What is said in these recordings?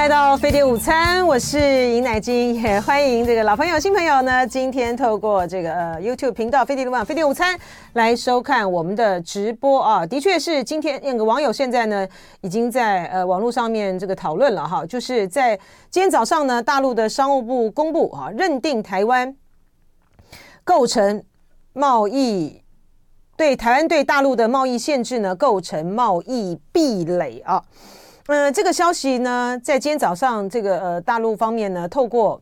来到飞碟午餐，我是尹乃菁，也欢迎这个老朋友、新朋友呢。今天透过这个呃 YouTube 频道“飞碟路网”“飞碟午餐”来收看我们的直播啊。的确是今天那个网友现在呢已经在呃网络上面这个讨论了哈，就是在今天早上呢，大陆的商务部公布啊，认定台湾构成贸易对台湾对大陆的贸易限制呢，构成贸易壁垒啊。呃，这个消息呢，在今天早上，这个呃大陆方面呢，透过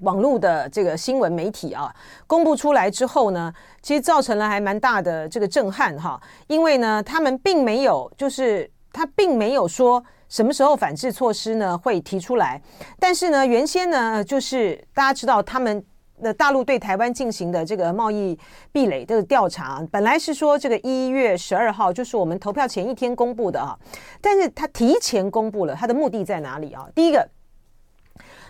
网络的这个新闻媒体啊，公布出来之后呢，其实造成了还蛮大的这个震撼哈，因为呢，他们并没有，就是他并没有说什么时候反制措施呢会提出来，但是呢，原先呢，就是大家知道他们。那大陆对台湾进行的这个贸易壁垒的调查，本来是说这个一月十二号就是我们投票前一天公布的啊，但是他提前公布了，他的目的在哪里啊？第一个，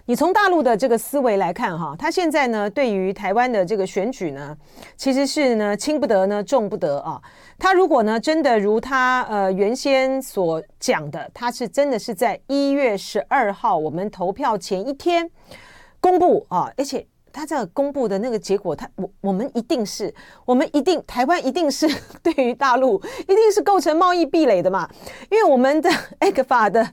你从大陆的这个思维来看哈，他现在呢对于台湾的这个选举呢，其实是呢轻不得呢重不得啊。他如果呢真的如他呃原先所讲的，他是真的是在一月十二号我们投票前一天公布啊，而且。他这个公布的那个结果，他我我们一定是，我们一定台湾一定是 对于大陆一定是构成贸易壁垒的嘛，因为我们的 e g f a 的。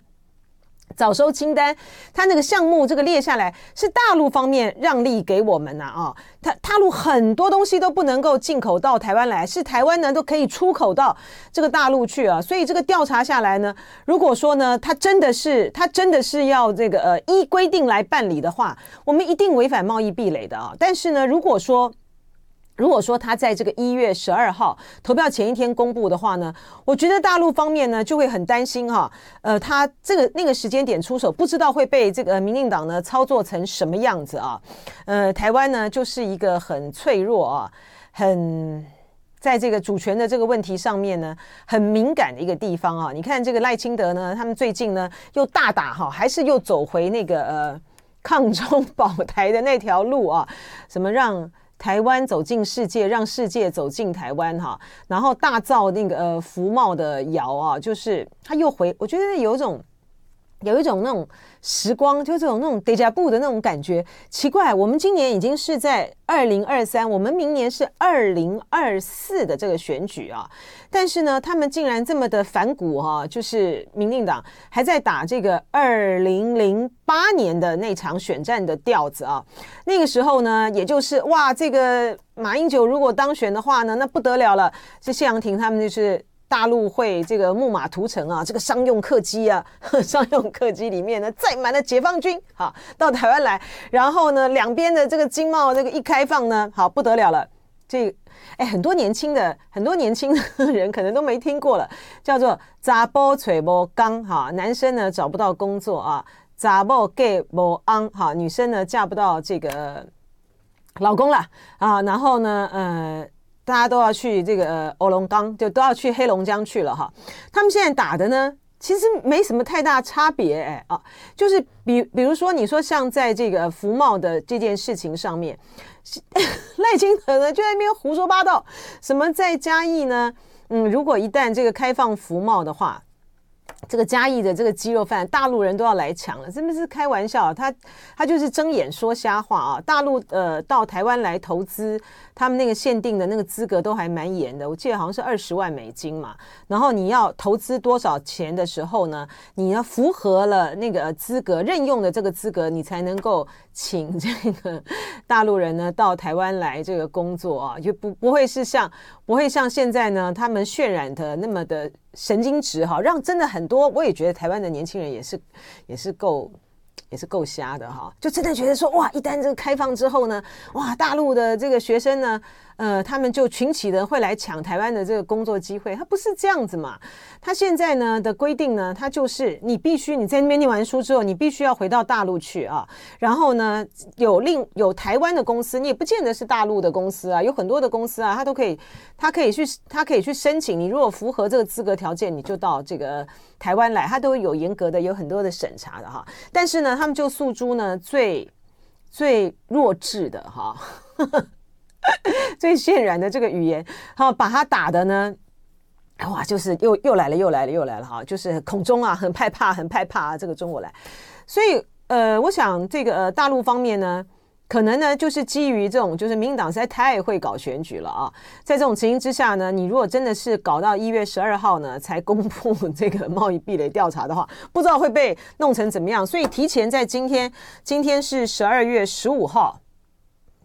早收清单，他那个项目这个列下来是大陆方面让利给我们呐啊，他大陆很多东西都不能够进口到台湾来，是台湾呢都可以出口到这个大陆去啊，所以这个调查下来呢，如果说呢，他真的是他真的是要这个呃依规定来办理的话，我们一定违反贸易壁垒的啊，但是呢，如果说。如果说他在这个一月十二号投票前一天公布的话呢，我觉得大陆方面呢就会很担心哈，呃，他这个那个时间点出手，不知道会被这个民进党呢操作成什么样子啊？呃，台湾呢就是一个很脆弱啊，很在这个主权的这个问题上面呢很敏感的一个地方啊。你看这个赖清德呢，他们最近呢又大打哈，还是又走回那个呃抗中保台的那条路啊，什么让。台湾走进世界，让世界走进台湾哈，然后大造那个呃服贸的谣啊，就是他又回，我觉得有一种。有一种那种时光，就这种那种 deja vu 的那种感觉，奇怪，我们今年已经是在二零二三，我们明年是二零二四的这个选举啊，但是呢，他们竟然这么的反骨哈、就是民进党还在打这个二零零八年的那场选战的调子啊，那个时候呢，也就是哇，这个马英九如果当选的话呢，那不得了了，这谢长廷他们就是。大陆会这个木马屠城啊，这个商用客机啊，商用客机里面呢载满了解放军，哈到台湾来，然后呢两边的这个经贸这个一开放呢，好不得了了，这哎很多年轻的很多年轻的人可能都没听过了，叫做查埔找无工哈，男生呢找不到工作啊，查某嫁无翁哈，女生呢嫁不到这个老公了啊，然后呢呃。大家都要去这个呃黑龙江，就都要去黑龙江去了哈。他们现在打的呢，其实没什么太大差别哎啊，就是比比如说你说像在这个服贸的这件事情上面，赖清德呢就在那边胡说八道，什么在嘉义呢？嗯，如果一旦这个开放服贸的话。这个嘉义的这个鸡肉饭，大陆人都要来抢了，真的是开玩笑。他他就是睁眼说瞎话啊！大陆呃到台湾来投资，他们那个限定的那个资格都还蛮严的，我记得好像是二十万美金嘛。然后你要投资多少钱的时候呢，你要符合了那个资格，任用的这个资格，你才能够请这个大陆人呢到台湾来这个工作啊，就不不会是像不会像现在呢他们渲染的那么的。神经质哈，让真的很多，我也觉得台湾的年轻人也是，也是够，也是够瞎的哈，就真的觉得说哇，一旦这个开放之后呢，哇，大陆的这个学生呢。呃，他们就群起的会来抢台湾的这个工作机会，他不是这样子嘛？他现在呢的规定呢，他就是你必须你在那边念完书之后，你必须要回到大陆去啊。然后呢，有另有台湾的公司，你也不见得是大陆的公司啊，有很多的公司啊，他都可以，他可以去，他可以去申请。你如果符合这个资格条件，你就到这个台湾来，他都有严格的有很多的审查的哈。但是呢，他们就诉诸呢最最弱智的哈。最渲染的这个语言，好把他打的呢，哇，就是又又来了，又来了，又来了哈，就是恐中啊，很害怕，很害怕啊，这个中国来，所以呃，我想这个呃大陆方面呢。可能呢，就是基于这种，就是民进党实在太会搞选举了啊！在这种情形之下呢，你如果真的是搞到一月十二号呢才公布 这个贸易壁垒调查的话，不知道会被弄成怎么样。所以提前在今天，今天是十二月十五号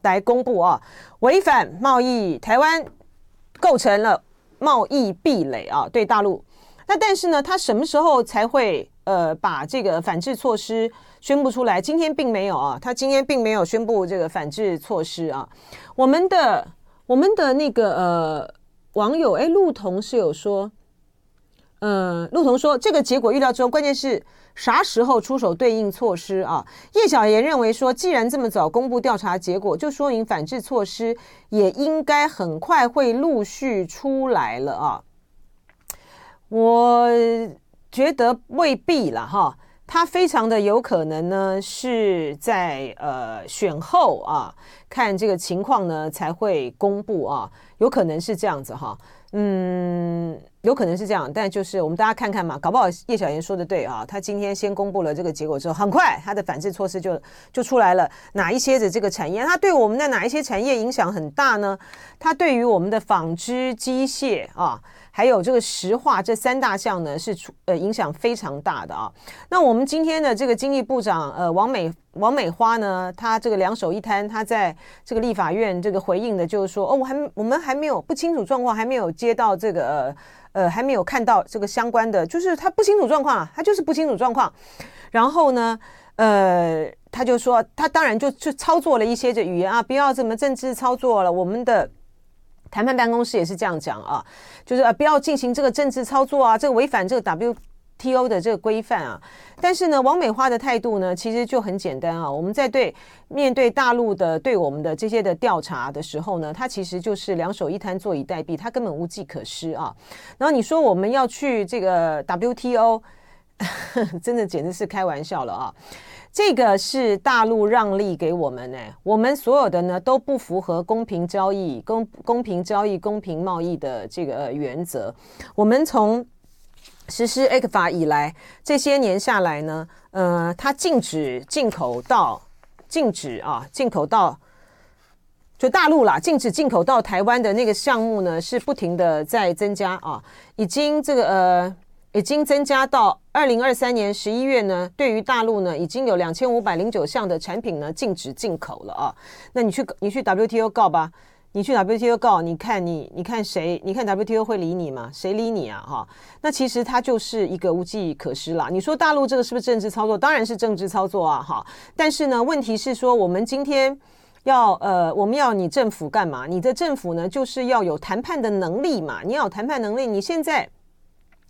来公布啊，违反贸易，台湾构成了贸易壁垒啊，对大陆。那但是呢，他什么时候才会呃把这个反制措施宣布出来？今天并没有啊，他今天并没有宣布这个反制措施啊。我们的我们的那个呃网友哎，陆彤是有说，呃，陆彤说这个结果预料之后，关键是啥时候出手对应措施啊？叶小妍认为说，既然这么早公布调查结果，就说明反制措施也应该很快会陆续出来了啊。我觉得未必了哈，他非常的有可能呢是在呃选后啊，看这个情况呢才会公布啊，有可能是这样子哈，嗯，有可能是这样，但就是我们大家看看嘛，搞不好叶小妍说的对啊，他今天先公布了这个结果之后，很快他的反制措施就就出来了，哪一些的这个产业，它对我们的哪一些产业影响很大呢？它对于我们的纺织、机械啊。还有这个石化这三大项呢，是出呃影响非常大的啊。那我们今天的这个经济部长呃王美王美花呢，她这个两手一摊，她在这个立法院这个回应的，就是说哦，我还我们还没有不清楚状况，还没有接到这个呃呃还没有看到这个相关的，就是他不清楚状况啊，他就是不清楚状况。然后呢，呃，他就说他当然就就操作了一些这语言啊，不要这么政治操作了，我们的。谈判办公室也是这样讲啊，就是啊不要进行这个政治操作啊，这个违反这个 WTO 的这个规范啊。但是呢，王美花的态度呢，其实就很简单啊。我们在对面对大陆的对我们的这些的调查的时候呢，他其实就是两手一摊，坐以待毙，他根本无计可施啊。然后你说我们要去这个 WTO，真的简直是开玩笑了啊。这个是大陆让利给我们呢，我们所有的呢都不符合公平交易、公公平交易、公平贸易的这个原则。我们从实施 ECFA 以来，这些年下来呢，呃，它禁止进口到禁止啊，进口到就大陆啦，禁止进口到台湾的那个项目呢，是不停的在增加啊，已经这个呃。已经增加到二零二三年十一月呢，对于大陆呢，已经有两千五百零九项的产品呢禁止进口了啊。那你去你去 WTO 告吧，你去 WTO 告，你看你你看谁？你看 WTO 会理你吗？谁理你啊？哈，那其实它就是一个无计可施啦。你说大陆这个是不是政治操作？当然是政治操作啊，哈。但是呢，问题是说我们今天要呃，我们要你政府干嘛？你的政府呢，就是要有谈判的能力嘛。你要有谈判能力，你现在。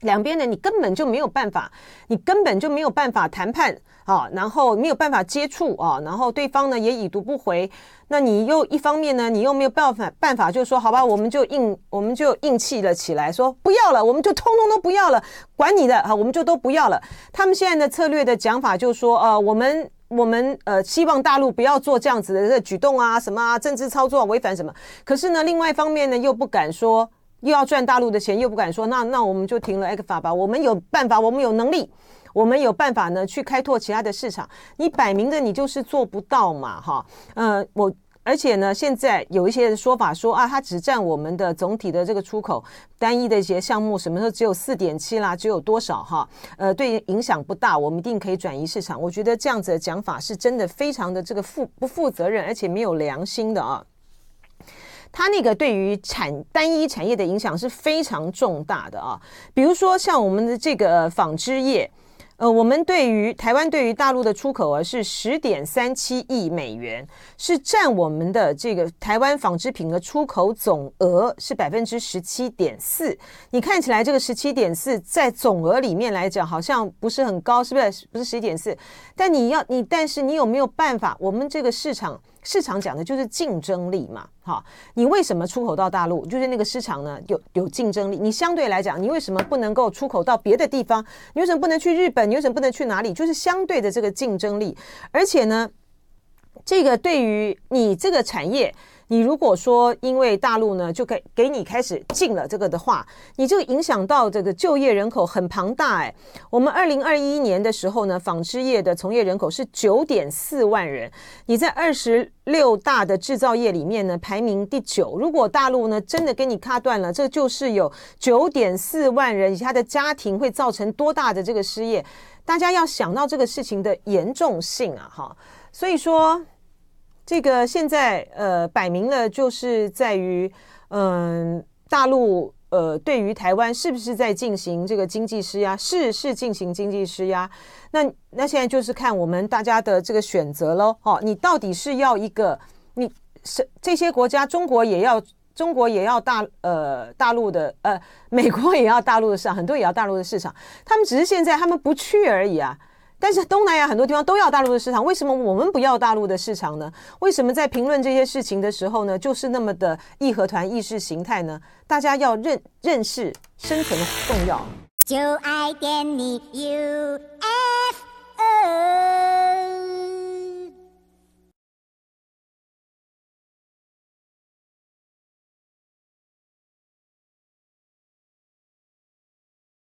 两边呢，你根本就没有办法，你根本就没有办法谈判啊，然后没有办法接触啊，然后对方呢也已读不回，那你又一方面呢，你又没有办法办法，就是说好吧，我们就硬我们就硬气了起来，说不要了，我们就通通都不要了，管你的啊，我们就都不要了。他们现在的策略的讲法就是说，呃，我们我们呃希望大陆不要做这样子的举动啊，什么啊，政治操作违反什么，可是呢，另外一方面呢又不敢说。又要赚大陆的钱，又不敢说，那那我们就停了 ECFA 吧。我们有办法，我们有能力，我们有办法呢，去开拓其他的市场。你摆明的，你就是做不到嘛，哈。呃，我而且呢，现在有一些说法说啊，它只占我们的总体的这个出口单一的一些项目，什么时候只有四点七啦，只有多少哈？呃，对影响不大，我们一定可以转移市场。我觉得这样子的讲法是真的非常的这个负不负责任，而且没有良心的啊。它那个对于产单一产业的影响是非常重大的啊，比如说像我们的这个纺织业，呃，我们对于台湾对于大陆的出口额是十点三七亿美元，是占我们的这个台湾纺织品的出口总额是百分之十七点四。你看起来这个十七点四在总额里面来讲好像不是很高，是不是？不是十一点四，但你要你，但是你有没有办法？我们这个市场。市场讲的就是竞争力嘛，哈，你为什么出口到大陆？就是那个市场呢，有有竞争力。你相对来讲，你为什么不能够出口到别的地方？你为什么不能去日本？你为什么不能去哪里？就是相对的这个竞争力。而且呢，这个对于你这个产业，你如果说因为大陆呢就给给你开始禁了这个的话，你就影响到这个就业人口很庞大哎。我们二零二一年的时候呢，纺织业的从业人口是九点四万人，你在二十六大的制造业里面呢排名第九。如果大陆呢真的给你卡断了，这就是有九点四万人以及他的家庭会造成多大的这个失业？大家要想到这个事情的严重性啊，哈。所以说。这个现在呃摆明了就是在于，嗯、大陆呃对于台湾是不是在进行这个经济施压？是是进行经济施压。那那现在就是看我们大家的这个选择喽。哦，你到底是要一个你是这些国家，中国也要中国也要大呃大陆的呃美国也要大陆的市场，很多也要大陆的市场。他们只是现在他们不去而已啊。但是东南亚很多地方都要大陆的市场，为什么我们不要大陆的市场呢？为什么在评论这些事情的时候呢，就是那么的义和团意识形态呢？大家要认认识生存的重要。就爱点你 UFO